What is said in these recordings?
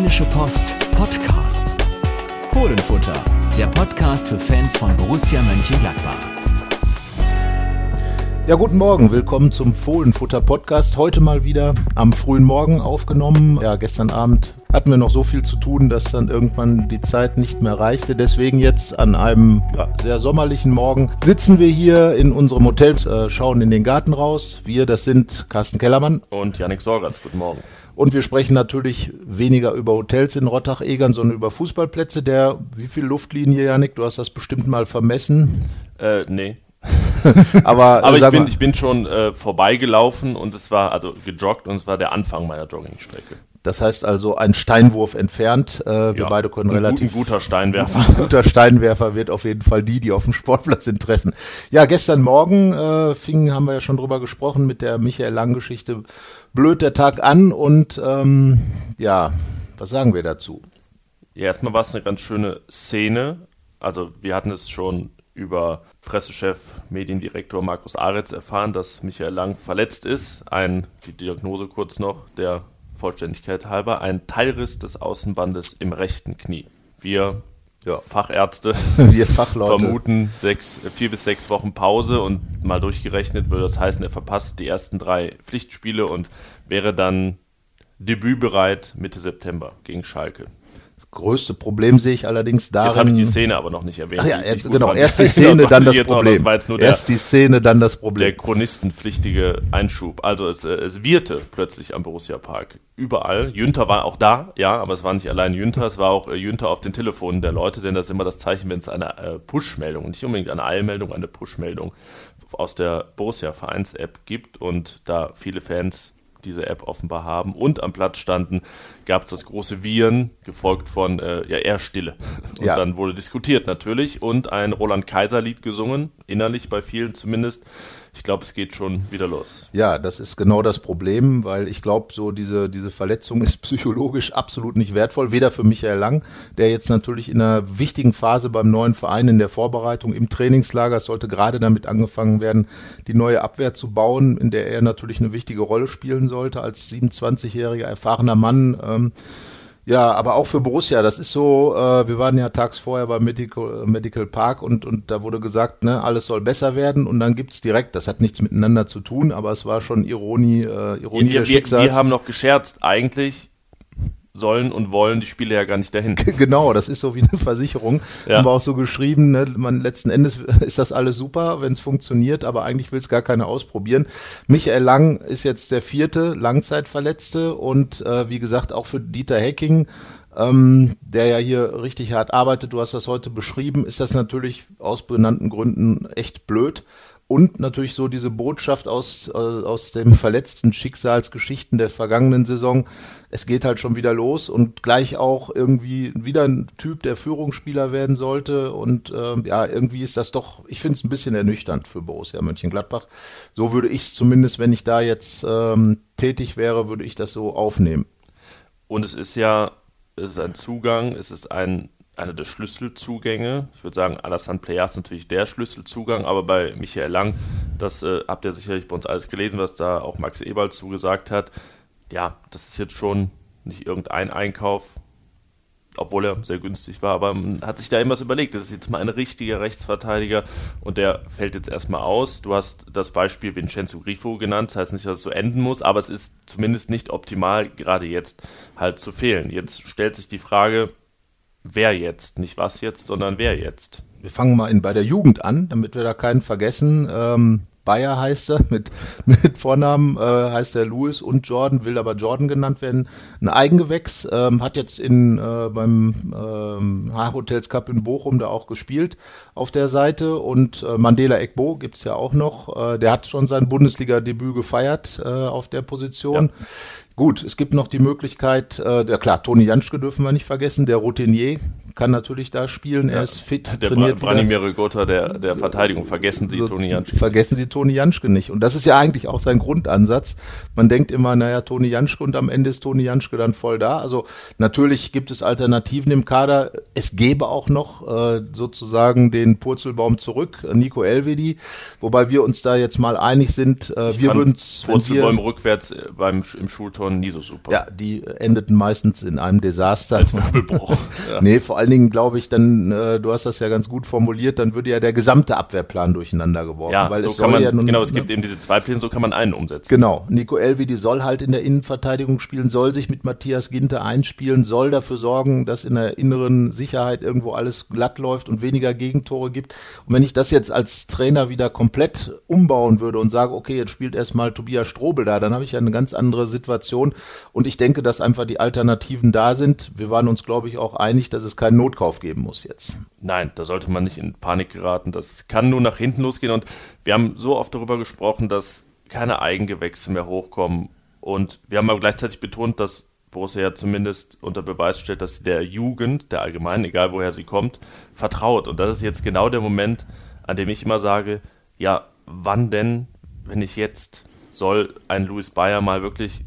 Rheinische Post Podcasts. Fohlenfutter, der Podcast für Fans von Borussia Mönchengladbach. Ja, guten Morgen, willkommen zum Fohlenfutter Podcast. Heute mal wieder am frühen Morgen aufgenommen. Ja, gestern Abend hatten wir noch so viel zu tun, dass dann irgendwann die Zeit nicht mehr reichte. Deswegen jetzt an einem ja, sehr sommerlichen Morgen sitzen wir hier in unserem Hotel, äh, schauen in den Garten raus. Wir, das sind Carsten Kellermann und Janik Sorgatz. Guten Morgen. Und wir sprechen natürlich weniger über Hotels in Rottach-Egern, sondern über Fußballplätze. Der, wie viel Luftlinie, Janik? Du hast das bestimmt mal vermessen. Äh, nee. aber aber ich, bin, ich bin schon äh, vorbeigelaufen und es war, also gejoggt und es war der Anfang meiner Joggingstrecke. Das heißt also ein Steinwurf entfernt. Äh, wir ja, beide können ein relativ. Ein guter Steinwerfer. Ein guter Steinwerfer wird auf jeden Fall die, die auf dem Sportplatz sind, treffen. Ja, gestern Morgen äh, fing, haben wir ja schon drüber gesprochen, mit der Michael Lang-Geschichte blöd der Tag an und ähm, ja, was sagen wir dazu? Ja, erstmal war es eine ganz schöne Szene. Also wir hatten es schon über Pressechef, Mediendirektor Markus Aretz erfahren, dass Michael Lang verletzt ist. Ein, die Diagnose kurz noch, der Vollständigkeit halber, ein Teilriss des Außenbandes im rechten Knie. Wir ja. Fachärzte Wir Fachleute. vermuten sechs, vier bis sechs Wochen Pause und mal durchgerechnet würde das heißen, er verpasst die ersten drei Pflichtspiele und wäre dann debütbereit Mitte September gegen Schalke größte Problem sehe ich allerdings darin. Jetzt habe ich die Szene aber noch nicht erwähnt. Ach ja, jetzt, genau, erst die Szene, dann das Problem. Das erst die Szene, dann das Problem. Der chronistenpflichtige Einschub. Also es, äh, es wirte plötzlich am Borussia Park. Überall. Jünter war auch da, ja, aber es war nicht allein Jünter, es war auch äh, Jünter auf den Telefonen der Leute, denn das ist immer das Zeichen, wenn es eine äh, Push-Meldung, nicht unbedingt eine Eilmeldung, eine Push-Meldung aus der Borussia-Vereins-App gibt und da viele Fans diese App offenbar haben und am Platz standen, gab es das große Viren, gefolgt von äh, ja eher Stille. Und ja. dann wurde diskutiert natürlich und ein Roland Kaiser Lied gesungen, innerlich bei vielen zumindest ich glaube, es geht schon wieder los. Ja, das ist genau das Problem, weil ich glaube, so diese, diese Verletzung ist psychologisch absolut nicht wertvoll, weder für Michael Lang, der jetzt natürlich in einer wichtigen Phase beim neuen Verein in der Vorbereitung im Trainingslager, es sollte gerade damit angefangen werden, die neue Abwehr zu bauen, in der er natürlich eine wichtige Rolle spielen sollte als 27-jähriger erfahrener Mann. Ähm, ja, aber auch für Borussia, das ist so, äh, wir waren ja tags vorher beim Medical, Medical Park und, und da wurde gesagt, ne, alles soll besser werden und dann gibt's direkt, das hat nichts miteinander zu tun, aber es war schon Ironie, äh, Ironie ja, wir, wir haben noch gescherzt, eigentlich sollen und wollen die Spiele ja gar nicht dahin. Genau, das ist so wie eine Versicherung. Ja. Haben wir auch so geschrieben, ne? man, letzten Endes ist das alles super, wenn es funktioniert, aber eigentlich will es gar keiner ausprobieren. Michael Lang ist jetzt der vierte Langzeitverletzte und äh, wie gesagt auch für Dieter Hecking, ähm, der ja hier richtig hart arbeitet, du hast das heute beschrieben, ist das natürlich aus benannten Gründen echt blöd und natürlich so diese Botschaft aus, äh, aus dem verletzten Schicksalsgeschichten der vergangenen Saison. Es geht halt schon wieder los und gleich auch irgendwie wieder ein Typ, der Führungsspieler werden sollte. Und äh, ja, irgendwie ist das doch, ich finde es ein bisschen ernüchternd für Borussia Mönchengladbach. So würde ich es zumindest, wenn ich da jetzt ähm, tätig wäre, würde ich das so aufnehmen. Und es ist ja, es ist ein Zugang, es ist ein einer der Schlüsselzugänge. Ich würde sagen, Alassane Player ist natürlich der Schlüsselzugang, aber bei Michael Lang, das äh, habt ihr sicherlich bei uns alles gelesen, was da auch Max Eberl zugesagt hat. Ja, das ist jetzt schon nicht irgendein Einkauf, obwohl er sehr günstig war, aber man hat sich da immer was überlegt. Das ist jetzt mal ein richtiger Rechtsverteidiger und der fällt jetzt erstmal aus. Du hast das Beispiel Vincenzo Grifo genannt, das heißt nicht, dass es so enden muss, aber es ist zumindest nicht optimal, gerade jetzt halt zu fehlen. Jetzt stellt sich die Frage, wer jetzt, nicht was jetzt, sondern wer jetzt. Wir fangen mal in, bei der Jugend an, damit wir da keinen vergessen. Ähm, Bayer heißt er, mit, mit Vornamen äh, heißt er Louis und Jordan, will aber Jordan genannt werden. Ein Eigengewächs, ähm, hat jetzt in, äh, beim ähm, Hotels Cup in Bochum da auch gespielt auf der Seite und äh, Mandela Ekbo gibt's ja auch noch. Äh, der hat schon sein Bundesliga-Debüt gefeiert äh, auf der Position. Ja. Gut, es gibt noch die Möglichkeit, äh, der, klar, Toni Janschke dürfen wir nicht vergessen, der Routinier, kann natürlich da spielen. Er ist fit, der trainiert Bra Branimir Rigotta der, der Verteidigung. Vergessen Sie so, Toni Janschke. Vergessen Sie Toni Janschke nicht. Und das ist ja eigentlich auch sein Grundansatz. Man denkt immer, naja, Toni Janschke und am Ende ist Toni Janschke dann voll da. Also natürlich gibt es Alternativen im Kader. Es gäbe auch noch äh, sozusagen den Purzelbaum zurück, Nico Elvedi, wobei wir uns da jetzt mal einig sind, äh, wir würden Purzelbäume rückwärts äh, beim, im Schulturnen nie so super. Ja, die endeten meistens in einem Desaster. Als Wirbelbruch. ja. Nee, vor allen Dingen glaube ich, dann, äh, du hast das ja ganz gut formuliert, dann würde ja der gesamte Abwehrplan durcheinander geworfen. Ja, weil so es kann man, ja nun, genau, es gibt ne? eben diese zwei Pläne, so kann man einen umsetzen. Genau, Nico Elvedi soll halt in der Innenverteidigung spielen, soll sich mit Matthias Ginte einspielen, soll dafür sorgen, dass in der inneren Sicherheit irgendwo alles glatt läuft und weniger Gegentore gibt. Und wenn ich das jetzt als Trainer wieder komplett umbauen würde und sage, okay, jetzt spielt erstmal Tobias Strobel da, dann habe ich ja eine ganz andere Situation. Und ich denke, dass einfach die Alternativen da sind. Wir waren uns, glaube ich, auch einig, dass es keinen Notkauf geben muss jetzt. Nein, da sollte man nicht in Panik geraten. Das kann nur nach hinten losgehen. Und wir haben so oft darüber gesprochen, dass keine Eigengewächse mehr hochkommen. Und wir haben aber gleichzeitig betont, dass Borussia ja zumindest unter Beweis stellt, dass sie der Jugend, der Allgemeinen, egal woher sie kommt, vertraut. Und das ist jetzt genau der Moment, an dem ich immer sage, ja, wann denn, wenn ich jetzt soll ein Louis Bayer mal wirklich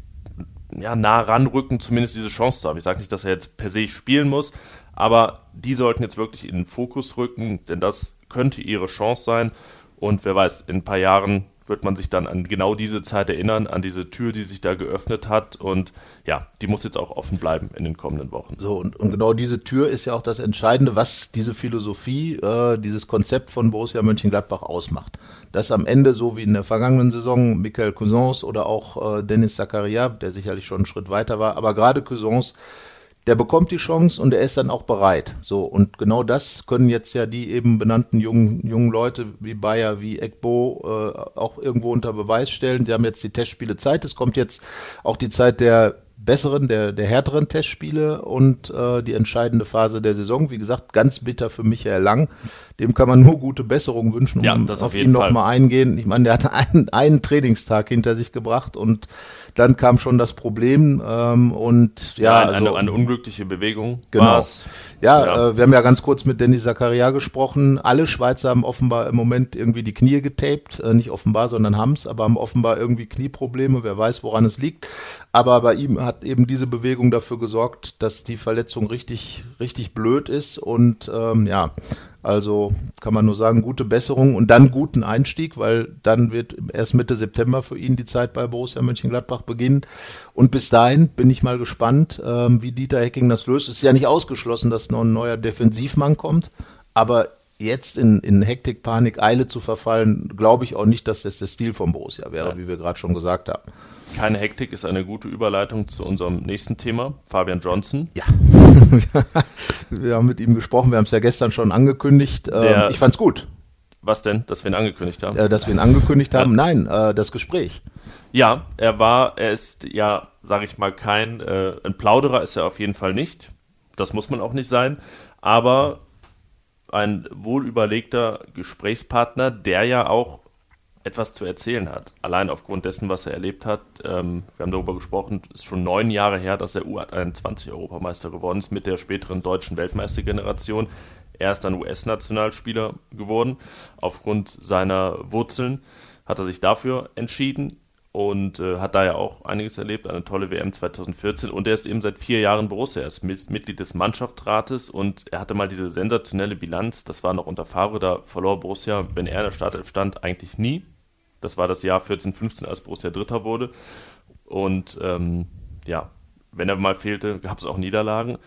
ja, nah ranrücken, zumindest diese Chance zu haben. Ich sage nicht, dass er jetzt per se spielen muss, aber die sollten jetzt wirklich in den Fokus rücken, denn das könnte ihre Chance sein. Und wer weiß, in ein paar Jahren wird man sich dann an genau diese Zeit erinnern, an diese Tür, die sich da geöffnet hat. Und ja, die muss jetzt auch offen bleiben in den kommenden Wochen. So, und, und genau diese Tür ist ja auch das Entscheidende, was diese Philosophie, äh, dieses Konzept von Borussia Mönchengladbach ausmacht. Dass am Ende, so wie in der vergangenen Saison, Michael Cousins oder auch äh, Dennis Zakaria, der sicherlich schon einen Schritt weiter war, aber gerade Cousins, der bekommt die Chance und er ist dann auch bereit. So, und genau das können jetzt ja die eben benannten jungen, jungen Leute wie Bayer, wie Ekbo äh, auch irgendwo unter Beweis stellen. Sie haben jetzt die Testspiele Zeit. Es kommt jetzt auch die Zeit der besseren, der, der härteren Testspiele und äh, die entscheidende Phase der Saison. Wie gesagt, ganz bitter für Michael Lang. Dem kann man nur gute Besserung wünschen, um ja, auf, auf ihn nochmal eingehen. Ich meine, der hatte einen, einen Trainingstag hinter sich gebracht und dann kam schon das Problem ähm, und ja, ja eine, also, eine, unglückliche Bewegung. Genau. War's. Ja, ja. Äh, wir haben ja ganz kurz mit Dennis Zakaria gesprochen. Alle Schweizer haben offenbar im Moment irgendwie die Knie getaped, äh, nicht offenbar, sondern haben's, aber haben offenbar irgendwie Knieprobleme. Wer weiß, woran es liegt. Aber bei ihm hat eben diese Bewegung dafür gesorgt, dass die Verletzung richtig, richtig blöd ist und ähm, ja, also kann man nur sagen, gute Besserung und dann guten Einstieg, weil dann wird erst Mitte September für ihn die Zeit bei Borussia Mönchengladbach beginnen. Und bis dahin bin ich mal gespannt, ähm, wie Dieter Hecking das löst. Es ist ja nicht ausgeschlossen, dass noch ein neuer Defensivmann kommt, aber jetzt in, in Hektik, Panik, Eile zu verfallen, glaube ich auch nicht, dass das der Stil von Borussia wäre, ja. wie wir gerade schon gesagt haben. Keine Hektik ist eine gute Überleitung zu unserem nächsten Thema, Fabian Johnson. Ja, wir haben mit ihm gesprochen, wir haben es ja gestern schon angekündigt. Ähm, Der, ich fand's gut. Was denn, dass wir ihn angekündigt haben? Äh, dass wir ihn angekündigt haben? Nein, äh, das Gespräch. Ja, er war, er ist ja, sage ich mal, kein äh, ein Plauderer ist er auf jeden Fall nicht. Das muss man auch nicht sein. Aber ein wohlüberlegter Gesprächspartner, der ja auch etwas zu erzählen hat. Allein aufgrund dessen, was er erlebt hat. Ähm, wir haben darüber gesprochen, es ist schon neun Jahre her, dass er U21-Europameister geworden ist mit der späteren deutschen Weltmeistergeneration. Er ist dann US-Nationalspieler geworden. Aufgrund seiner Wurzeln hat er sich dafür entschieden und äh, hat da ja auch einiges erlebt, eine tolle WM 2014 und er ist eben seit vier Jahren Borussia, er ist Mitglied des Mannschaftsrates und er hatte mal diese sensationelle Bilanz, das war noch unter Favre, da verlor Borussia, wenn er in der Startelf stand, eigentlich nie. Das war das Jahr 14, 15, als Borussia Dritter wurde und ähm, ja, wenn er mal fehlte, gab es auch Niederlagen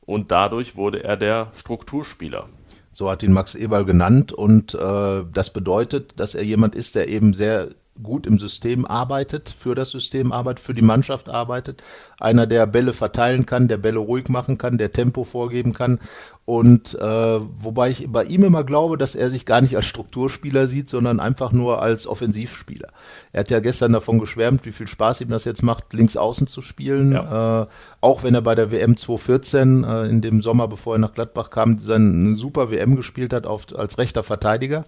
und dadurch wurde er der Strukturspieler. So hat ihn Max Eberl genannt und äh, das bedeutet, dass er jemand ist, der eben sehr gut im System arbeitet, für das System arbeitet, für die Mannschaft arbeitet. Einer, der Bälle verteilen kann, der Bälle ruhig machen kann, der Tempo vorgeben kann. Und äh, wobei ich bei ihm immer glaube, dass er sich gar nicht als Strukturspieler sieht, sondern einfach nur als Offensivspieler. Er hat ja gestern davon geschwärmt, wie viel Spaß ihm das jetzt macht, links außen zu spielen. Ja. Äh, auch wenn er bei der WM 2014 äh, in dem Sommer, bevor er nach Gladbach kam, seine super WM gespielt hat auf, als rechter Verteidiger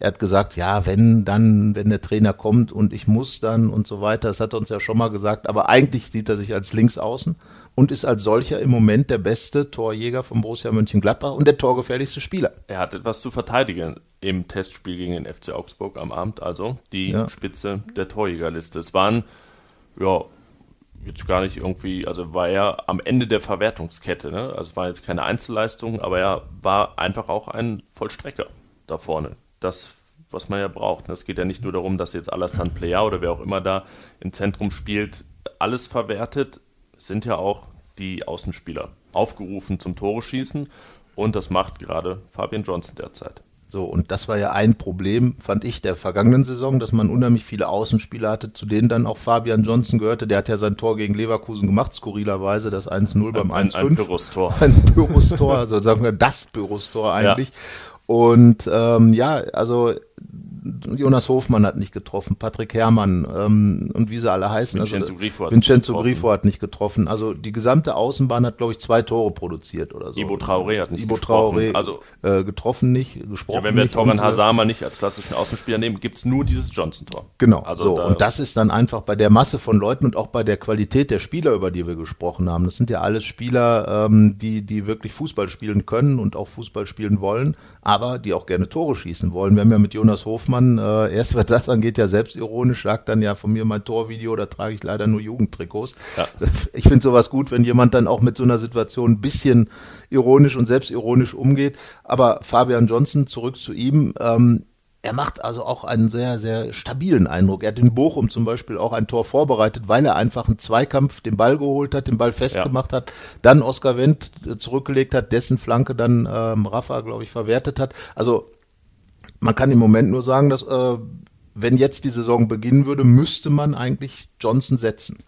Er hat gesagt, ja, wenn dann, wenn der Trainer kommt und ich muss dann und so weiter. Das hat er uns ja schon mal gesagt. Aber eigentlich sieht er sich als Linksaußen und ist als solcher im Moment der beste Torjäger von Borussia Mönchengladbach und der torgefährlichste Spieler. Er hat etwas zu verteidigen im Testspiel gegen den FC Augsburg am Abend, also die ja. Spitze der Torjägerliste. Es waren, ja, jetzt gar nicht irgendwie, also war er am Ende der Verwertungskette. Ne? Also es war jetzt keine Einzelleistung, aber er war einfach auch ein Vollstrecker da vorne. Das, was man ja braucht. Ne? Es geht ja nicht nur darum, dass jetzt Alassane Player oder wer auch immer da im Zentrum spielt, alles verwertet. Sind ja auch die Außenspieler aufgerufen zum Tore schießen und das macht gerade Fabian Johnson derzeit. So, und das war ja ein Problem, fand ich, der vergangenen Saison, dass man unheimlich viele Außenspieler hatte, zu denen dann auch Fabian Johnson gehörte. Der hat ja sein Tor gegen Leverkusen gemacht, skurrilerweise, das 1-0 beim 1-5. Ein, ein Pyrrhus-Tor. Ein Pyrrhus-Tor, also sagen wir das Pyrrhus-Tor eigentlich. Ja. Und ähm, ja, also Jonas Hofmann hat nicht getroffen, Patrick Herrmann ähm, und wie sie alle heißen. Vincenzo also, Grifo hat Vincenzo nicht Grifo hat nicht getroffen. Also die gesamte Außenbahn hat, glaube ich, zwei Tore produziert oder so. Ibo Traoré hat nicht Ibo Traoré also, äh, getroffen nicht, gesprochen ja, wenn wir Torgan Hazard mal nicht als klassischen Außenspieler nehmen, gibt's nur dieses Johnson-Tor. Genau, also so. Da, und das ist dann einfach bei der Masse von Leuten und auch bei der Qualität der Spieler, über die wir gesprochen haben. Das sind ja alles Spieler, ähm, die, die wirklich Fußball spielen können und auch Fußball spielen wollen, aber die auch gerne Tore schießen wollen. Wir haben ja mit Jonas Hofmann äh, erst was das angeht, ja selbstironisch, sagt dann ja von mir mein Torvideo, da trage ich leider nur Jugendtrikots. Ja. Ich finde sowas gut, wenn jemand dann auch mit so einer Situation ein bisschen ironisch und selbstironisch umgeht. Aber Fabian Johnson, zurück zu ihm, ähm, er macht also auch einen sehr, sehr stabilen Eindruck. Er hat in Bochum zum Beispiel auch ein Tor vorbereitet, weil er einfach einen Zweikampf den Ball geholt hat, den Ball festgemacht ja. hat, dann Oskar Wendt zurückgelegt hat, dessen Flanke dann ähm, Rafa, glaube ich, verwertet hat. Also man kann im Moment nur sagen, dass äh, wenn jetzt die Saison beginnen würde, müsste man eigentlich Johnson setzen.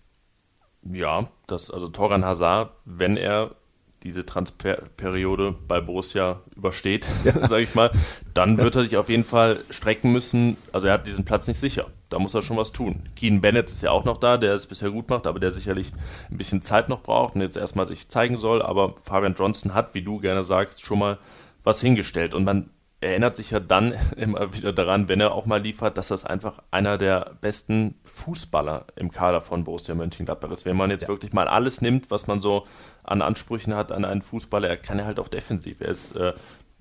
Ja, das, also Toran Hazard, wenn er diese Transferperiode bei Borussia übersteht, ja. sage ich mal, dann wird er sich auf jeden Fall strecken müssen. Also er hat diesen Platz nicht sicher. Da muss er schon was tun. Keen Bennett ist ja auch noch da, der es bisher gut macht, aber der sicherlich ein bisschen Zeit noch braucht und jetzt erstmal sich zeigen soll. Aber Fabian Johnson hat, wie du gerne sagst, schon mal was hingestellt. Und man erinnert sich ja dann immer wieder daran, wenn er auch mal liefert, dass das einfach einer der besten Fußballer im Kader von Borussia Mönchengladbach ist. Wenn man jetzt ja. wirklich mal alles nimmt, was man so an Ansprüchen hat an einen Fußballer, er kann er halt auch defensiv. Er ist äh,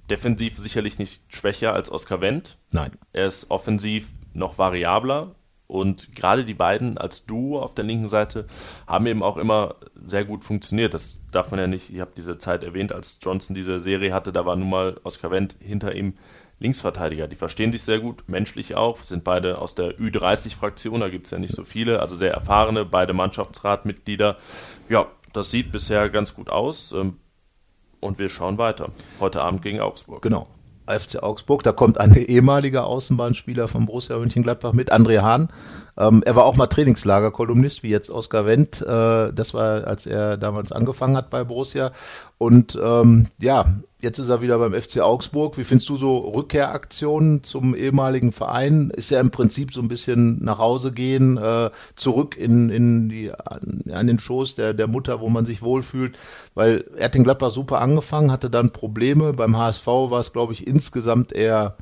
defensiv sicherlich nicht schwächer als Oskar Wendt. Nein. Er ist offensiv noch variabler. Und gerade die beiden als Duo auf der linken Seite haben eben auch immer sehr gut funktioniert. Das darf man ja nicht, ich habe diese Zeit erwähnt, als Johnson diese Serie hatte, da war nun mal Oskar Wendt hinter ihm Linksverteidiger. Die verstehen sich sehr gut, menschlich auch, sind beide aus der Ü30-Fraktion, da gibt es ja nicht so viele, also sehr erfahrene, beide Mannschaftsratmitglieder. Ja, das sieht bisher ganz gut aus. Ähm, und wir schauen weiter. Heute Abend gegen Augsburg. Genau. FC Augsburg. Da kommt ein ehemaliger Außenbahnspieler von Borussia Mönchengladbach mit, André Hahn. Ähm, er war auch mal Trainingslager-Kolumnist, wie jetzt Oskar Wendt. Äh, das war, als er damals angefangen hat bei Borussia. Und ähm, ja, Jetzt ist er wieder beim FC Augsburg. Wie findest du so Rückkehraktionen zum ehemaligen Verein? Ist ja im Prinzip so ein bisschen nach Hause gehen, äh, zurück in, in die, an, an den Schoß der, der Mutter, wo man sich wohlfühlt. Weil er hat den Gladbach super angefangen, hatte dann Probleme. Beim HSV war es, glaube ich, insgesamt eher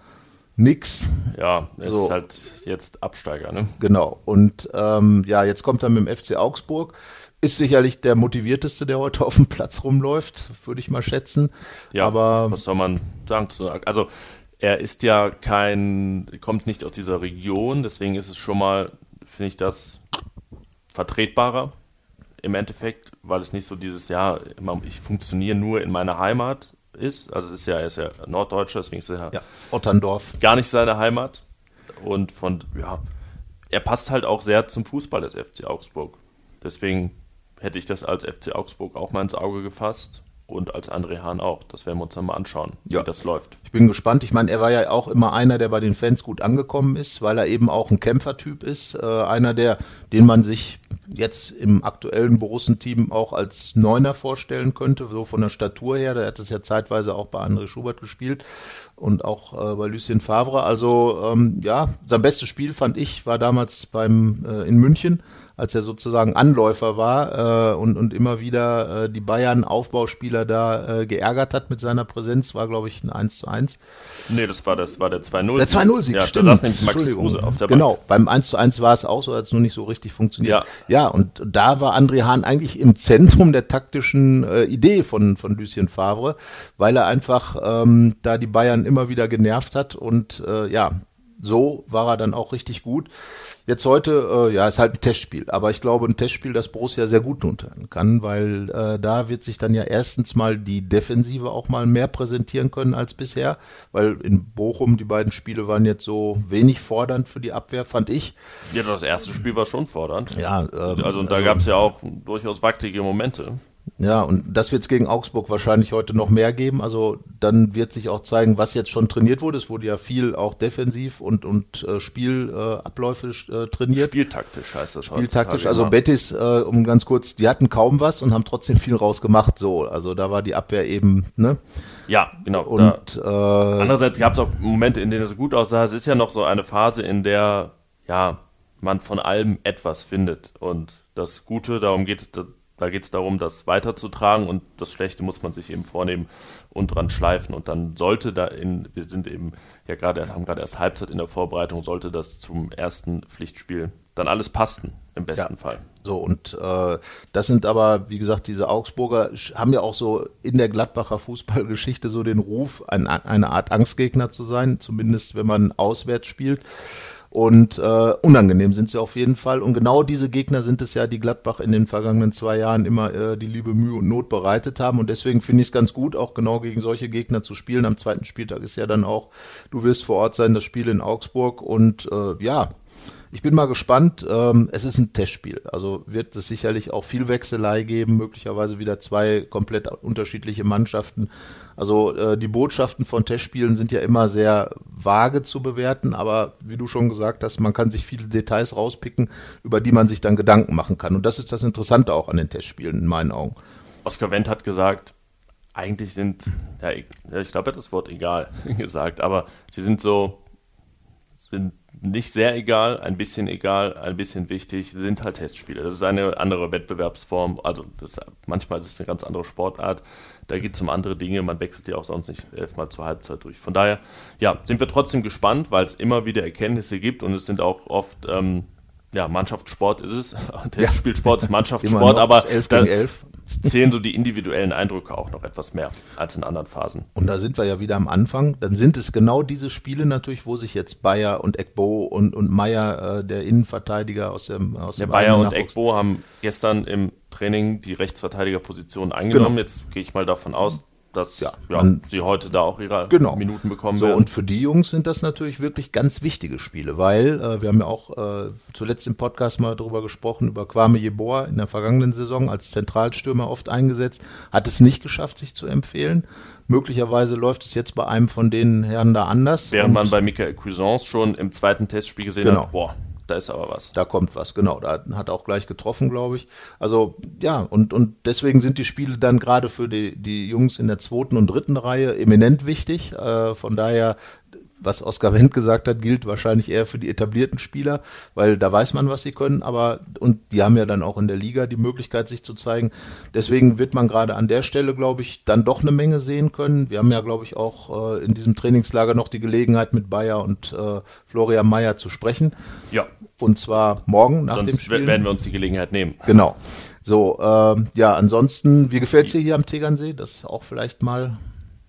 nix. Ja, er so. ist halt jetzt Absteiger, ne? Genau. Und ähm, ja, jetzt kommt er mit dem FC Augsburg. Ist sicherlich der motivierteste, der heute auf dem Platz rumläuft, würde ich mal schätzen. Ja, aber was soll man sagen? Also er ist ja kein, kommt nicht aus dieser Region, deswegen ist es schon mal, finde ich das vertretbarer im Endeffekt, weil es nicht so dieses, ja, ich funktioniere nur in meiner Heimat ist. Also es ist ja, er ist ja Norddeutscher, deswegen ist er ja, ja Otterndorf. gar nicht seine Heimat. Und von, ja, er passt halt auch sehr zum Fußball des FC Augsburg. Deswegen hätte ich das als FC Augsburg auch mal ins Auge gefasst und als André Hahn auch. Das werden wir uns dann mal anschauen, ja. wie das läuft. Ich bin gespannt. Ich meine, er war ja auch immer einer, der bei den Fans gut angekommen ist, weil er eben auch ein Kämpfertyp ist. Äh, einer, der, den man sich jetzt im aktuellen Borussen-Team auch als Neuner vorstellen könnte, so von der Statur her. Der hat es ja zeitweise auch bei André Schubert gespielt und auch äh, bei Lucien Favre. Also ähm, ja, sein bestes Spiel fand ich war damals beim äh, in München als er sozusagen Anläufer war äh, und, und immer wieder äh, die Bayern-Aufbauspieler da äh, geärgert hat mit seiner Präsenz, war, glaube ich, ein 1 zu 1. Nee, das war, das war der 2-0. Der 2-0-Sieg, ja, stimmt. Da saß nämlich Maxi Kruse auf der Bank. Genau, beim 1 zu 1 war es auch so, hat es nur nicht so richtig funktioniert. Ja, ja und da war André Hahn eigentlich im Zentrum der taktischen äh, Idee von, von Lucien Favre, weil er einfach ähm, da die Bayern immer wieder genervt hat und äh, ja, so war er dann auch richtig gut. Jetzt heute, äh, ja, ist halt ein Testspiel, aber ich glaube, ein Testspiel, das Borussia sehr gut tun kann, weil äh, da wird sich dann ja erstens mal die Defensive auch mal mehr präsentieren können als bisher, weil in Bochum die beiden Spiele waren jetzt so wenig fordernd für die Abwehr, fand ich. Ja, das erste Spiel war schon fordernd. Ja, ähm, also und da also, gab es ja auch durchaus wackelige Momente. Ja, und das wird es gegen Augsburg wahrscheinlich heute noch mehr geben. Also dann wird sich auch zeigen, was jetzt schon trainiert wurde. Es wurde ja viel auch defensiv und, und äh, Spielabläufe äh, trainiert. Spieltaktisch heißt das Spieltaktisch. Also immer. Betis, äh, um ganz kurz, die hatten kaum was und haben trotzdem viel rausgemacht. So, also da war die Abwehr eben, ne? Ja, genau. Und da, äh, andererseits gab es auch Momente, in denen es gut aussah. Es ist ja noch so eine Phase, in der ja man von allem etwas findet und das Gute, darum geht es da geht es darum, das weiterzutragen und das Schlechte muss man sich eben vornehmen und dran schleifen. Und dann sollte da in, wir sind eben ja gerade, haben gerade erst Halbzeit in der Vorbereitung, sollte das zum ersten Pflichtspiel dann alles passen, im besten ja. Fall. So, und äh, das sind aber, wie gesagt, diese Augsburger haben ja auch so in der Gladbacher Fußballgeschichte so den Ruf, ein, eine Art Angstgegner zu sein, zumindest wenn man auswärts spielt. Und äh, unangenehm sind sie auf jeden Fall. Und genau diese Gegner sind es ja, die Gladbach in den vergangenen zwei Jahren immer äh, die liebe Mühe und Not bereitet haben. Und deswegen finde ich es ganz gut, auch genau gegen solche Gegner zu spielen. Am zweiten Spieltag ist ja dann auch, du wirst vor Ort sein, das Spiel in Augsburg. Und äh, ja, ich bin mal gespannt. Ähm, es ist ein Testspiel. Also wird es sicherlich auch viel Wechselei geben, möglicherweise wieder zwei komplett unterschiedliche Mannschaften. Also äh, die Botschaften von Testspielen sind ja immer sehr vage zu bewerten, aber wie du schon gesagt hast, man kann sich viele Details rauspicken, über die man sich dann Gedanken machen kann. Und das ist das Interessante auch an den Testspielen in meinen Augen. Oskar Wendt hat gesagt, eigentlich sind, ja, ich, ich glaube, er hat das Wort egal gesagt, aber sie sind so, sind nicht sehr egal, ein bisschen egal, ein bisschen wichtig, sind halt Testspiele. Das ist eine andere Wettbewerbsform, also das, manchmal ist es eine ganz andere Sportart. Da geht es um andere Dinge, man wechselt ja auch sonst nicht elfmal zur Halbzeit durch. Von daher, ja, sind wir trotzdem gespannt, weil es immer wieder Erkenntnisse gibt und es sind auch oft ähm, ja, Mannschaftssport ist es. Testspielsport ist Mannschaftssport, aber 11 gegen 11 zählen so die individuellen Eindrücke auch noch etwas mehr als in anderen Phasen. Und da sind wir ja wieder am Anfang. Dann sind es genau diese Spiele natürlich, wo sich jetzt Bayer und Ekbo und, und Meier, äh, der Innenverteidiger aus dem aus ja, dem Bayer und Ekbo haben gestern im Training die Rechtsverteidigerposition eingenommen. Genau. Jetzt gehe ich mal davon aus, dass ja, ja, sie heute da auch ihre genau. Minuten bekommen so, werden. Und für die Jungs sind das natürlich wirklich ganz wichtige Spiele, weil äh, wir haben ja auch äh, zuletzt im Podcast mal darüber gesprochen, über Kwame Jeboa in der vergangenen Saison als Zentralstürmer oft eingesetzt, hat es nicht geschafft, sich zu empfehlen. Möglicherweise läuft es jetzt bei einem von den Herren da anders. Während man bei Michael Cuisance schon im zweiten Testspiel gesehen genau. hat, boah, da ist aber was. Da kommt was, genau. Da hat er auch gleich getroffen, glaube ich. Also ja, und, und deswegen sind die Spiele dann gerade für die, die Jungs in der zweiten und dritten Reihe eminent wichtig. Äh, von daher was Oskar Wendt gesagt hat, gilt wahrscheinlich eher für die etablierten Spieler, weil da weiß man, was sie können, aber und die haben ja dann auch in der Liga die Möglichkeit, sich zu zeigen. Deswegen wird man gerade an der Stelle, glaube ich, dann doch eine Menge sehen können. Wir haben ja, glaube ich, auch äh, in diesem Trainingslager noch die Gelegenheit, mit Bayer und äh, Florian Mayer zu sprechen. Ja. Und zwar morgen nach Sonst dem Spiel. werden wir uns die Gelegenheit nehmen. Genau. So, äh, ja, ansonsten, wie gefällt es dir hier am Tegernsee? Das auch vielleicht mal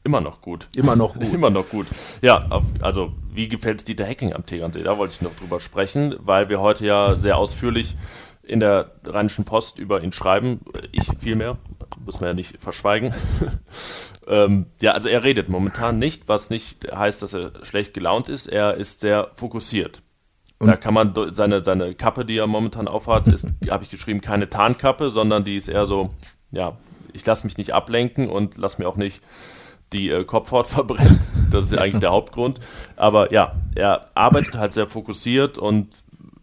Immer noch gut. Immer noch gut. Immer noch gut. Ja, auf, also wie gefällt es Dieter Hecking am Tegernsee? Da wollte ich noch drüber sprechen, weil wir heute ja sehr ausführlich in der Rheinischen Post über ihn schreiben. Ich vielmehr, muss man ja nicht verschweigen. ähm, ja, also er redet momentan nicht, was nicht heißt, dass er schlecht gelaunt ist. Er ist sehr fokussiert. Und da kann man seine, seine Kappe, die er momentan aufhat, ist, habe ich geschrieben, keine Tarnkappe, sondern die ist eher so, ja, ich lasse mich nicht ablenken und lasse mir auch nicht die äh, Kopfhaut verbrennt. Das ist eigentlich der Hauptgrund. Aber ja, er arbeitet halt sehr fokussiert und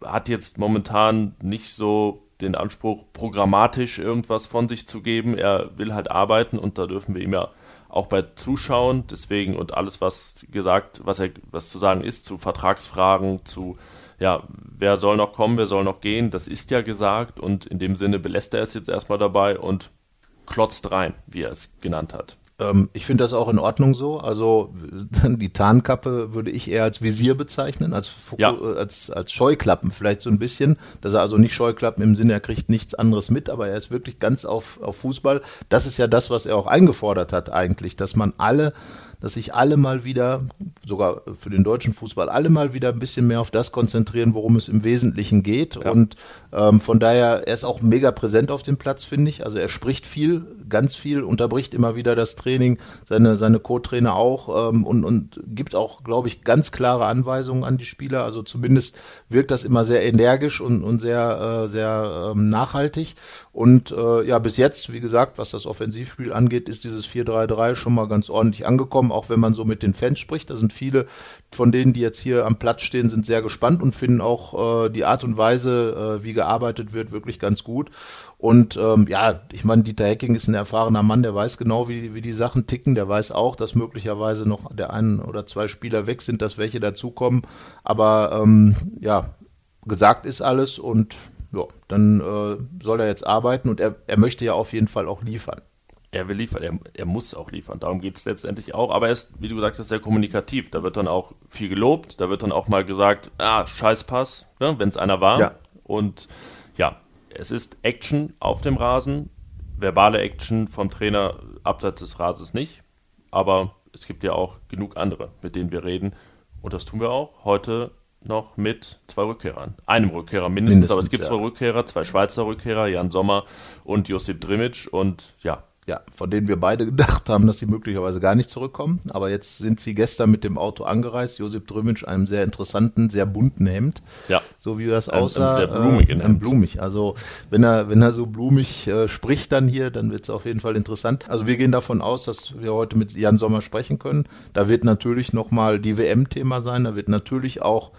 hat jetzt momentan nicht so den Anspruch, programmatisch irgendwas von sich zu geben. Er will halt arbeiten und da dürfen wir ihm ja auch bei zuschauen. Deswegen und alles, was gesagt, was er, was zu sagen ist zu Vertragsfragen, zu ja, wer soll noch kommen, wer soll noch gehen, das ist ja gesagt und in dem Sinne belässt er es jetzt erstmal dabei und klotzt rein, wie er es genannt hat. Ähm, ich finde das auch in Ordnung so. Also die Tarnkappe würde ich eher als Visier bezeichnen, als, ja. als, als Scheuklappen vielleicht so ein bisschen. Dass er also nicht Scheuklappen im Sinne, er kriegt nichts anderes mit, aber er ist wirklich ganz auf, auf Fußball. Das ist ja das, was er auch eingefordert hat eigentlich, dass man alle dass sich alle mal wieder, sogar für den deutschen Fußball, alle mal wieder ein bisschen mehr auf das konzentrieren, worum es im Wesentlichen geht. Ja. Und ähm, von daher, er ist auch mega präsent auf dem Platz, finde ich. Also er spricht viel, ganz viel, unterbricht immer wieder das Training, seine, seine Co-Trainer auch ähm, und, und gibt auch, glaube ich, ganz klare Anweisungen an die Spieler. Also zumindest wirkt das immer sehr energisch und, und sehr, äh, sehr ähm, nachhaltig. Und äh, ja, bis jetzt, wie gesagt, was das Offensivspiel angeht, ist dieses 4-3-3 schon mal ganz ordentlich angekommen, auch wenn man so mit den Fans spricht. Da sind viele von denen, die jetzt hier am Platz stehen, sind sehr gespannt und finden auch äh, die Art und Weise, äh, wie gearbeitet wird, wirklich ganz gut. Und ähm, ja, ich meine, Dieter Hecking ist ein erfahrener Mann, der weiß genau, wie, wie die Sachen ticken. Der weiß auch, dass möglicherweise noch der ein oder zwei Spieler weg sind, dass welche dazukommen. Aber ähm, ja, gesagt ist alles und ja, dann äh, soll er jetzt arbeiten und er, er möchte ja auf jeden Fall auch liefern. Er will liefern, er, er muss auch liefern. Darum geht es letztendlich auch. Aber er ist, wie du gesagt hast, sehr kommunikativ. Da wird dann auch viel gelobt. Da wird dann auch mal gesagt, ah, Scheißpass, ne, wenn es einer war. Ja. Und ja, es ist Action auf dem Rasen. Verbale Action vom Trainer abseits des Rasens nicht. Aber es gibt ja auch genug andere, mit denen wir reden. Und das tun wir auch heute noch mit zwei Rückkehrern. Einem Rückkehrer mindestens, mindestens aber es gibt ja. zwei Rückkehrer, zwei Schweizer Rückkehrer, Jan Sommer und Josip Drimic. Und ja, ja, von denen wir beide gedacht haben, dass sie möglicherweise gar nicht zurückkommen. Aber jetzt sind sie gestern mit dem Auto angereist. Josip Drümitsch, einem sehr interessanten, sehr bunten Hemd. Ja. So wie das aussah. Ein, sehr blumig. Äh, blumig. Also wenn er, wenn er so blumig äh, spricht dann hier, dann wird es auf jeden Fall interessant. Also wir gehen davon aus, dass wir heute mit Jan Sommer sprechen können. Da wird natürlich nochmal die WM-Thema sein. Da wird natürlich auch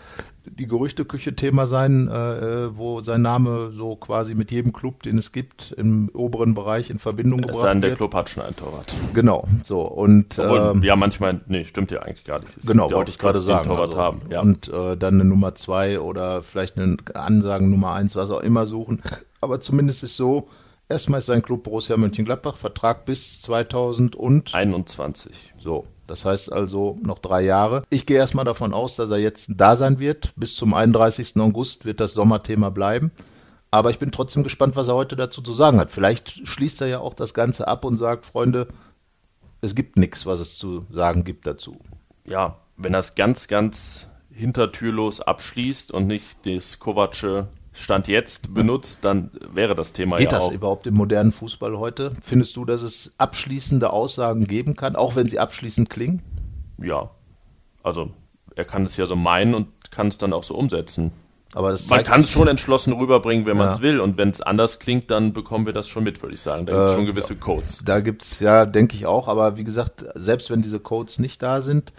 die Gerüchteküche Thema sein, äh, äh, wo sein Name so quasi mit jedem Club, den es gibt, im oberen Bereich in Verbindung gebracht wird. der Club hat schon ein Torwart. Genau, so und Obwohl, ähm, ja manchmal, nee, stimmt ja eigentlich gar nicht. Es genau, wollte ich gerade sagen. Torwart also, haben. Ja. Und äh, dann eine Nummer zwei oder vielleicht eine Ansagen Nummer eins, was auch immer suchen. Aber zumindest ist so, erstmal ist sein Club Borussia Mönchengladbach Vertrag bis 2021. So, das heißt also noch drei Jahre. Ich gehe erstmal davon aus, dass er jetzt da sein wird. Bis zum 31. August wird das Sommerthema bleiben. Aber ich bin trotzdem gespannt, was er heute dazu zu sagen hat. Vielleicht schließt er ja auch das Ganze ab und sagt, Freunde, es gibt nichts, was es zu sagen gibt dazu. Ja, wenn er es ganz, ganz hintertürlos abschließt und nicht das Kovace Stand jetzt benutzt, dann wäre das Thema Geht ja auch. Geht das überhaupt im modernen Fußball heute? Findest du, dass es abschließende Aussagen geben kann, auch wenn sie abschließend klingen? Ja. Also, er kann es ja so meinen und kann es dann auch so umsetzen. Aber man kann es schon entschlossen rüberbringen, wenn man es will. Und wenn es anders klingt, dann bekommen wir das schon mit, würde ich sagen. Da gibt es äh, schon gewisse Codes. Da gibt es, ja, denke ich auch. Aber wie gesagt, selbst wenn diese Codes nicht da sind,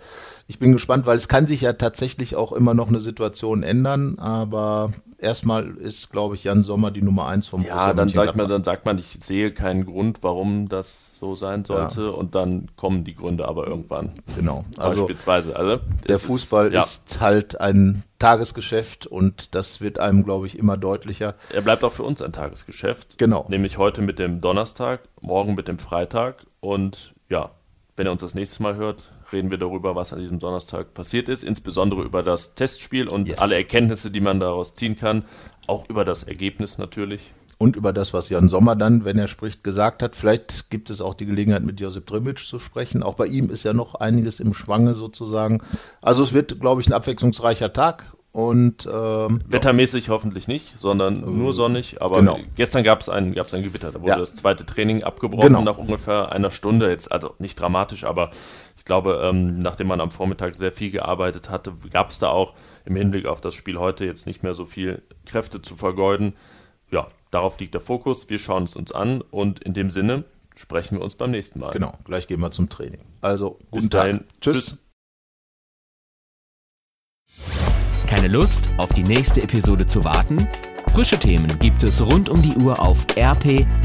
ich bin gespannt, weil es kann sich ja tatsächlich auch immer noch eine Situation ändern. Aber erstmal ist, glaube ich, Jan Sommer die Nummer eins vom Ja, dann sagt, man, dann sagt man, ich sehe keinen Grund, warum das so sein sollte. Ja. Und dann kommen die Gründe aber irgendwann. Genau. Also Beispielsweise. Also, der Fußball ist, ja. ist halt ein Tagesgeschäft und das wird einem, glaube ich, immer deutlicher. Er bleibt auch für uns ein Tagesgeschäft. Genau. Nämlich heute mit dem Donnerstag, morgen mit dem Freitag und ja, wenn er uns das nächste Mal hört, reden wir darüber, was an diesem Donnerstag passiert ist, insbesondere über das Testspiel und yes. alle Erkenntnisse, die man daraus ziehen kann, auch über das Ergebnis natürlich. Und über das, was Jan Sommer dann, wenn er spricht, gesagt hat. Vielleicht gibt es auch die Gelegenheit, mit Josip Drimic zu sprechen. Auch bei ihm ist ja noch einiges im Schwange sozusagen. Also es wird, glaube ich, ein abwechslungsreicher Tag und ähm, wettermäßig ja. hoffentlich nicht, sondern ähm, nur sonnig. Aber genau. gestern gab es ein, gab's ein Gewitter. Da wurde ja. das zweite Training abgebrochen genau. nach ungefähr einer Stunde. Jetzt also nicht dramatisch, aber ich glaube, ähm, nachdem man am Vormittag sehr viel gearbeitet hatte, gab es da auch im Hinblick auf das Spiel heute jetzt nicht mehr so viel Kräfte zu vergeuden. Ja, darauf liegt der Fokus. Wir schauen es uns an und in dem Sinne sprechen wir uns beim nächsten Mal. Genau, gleich gehen wir zum Training. Also, guten Bis dahin. Tag. Tschüss. Tschüss. Keine Lust, auf die nächste Episode zu warten? Frische Themen gibt es rund um die Uhr auf rp-online.de.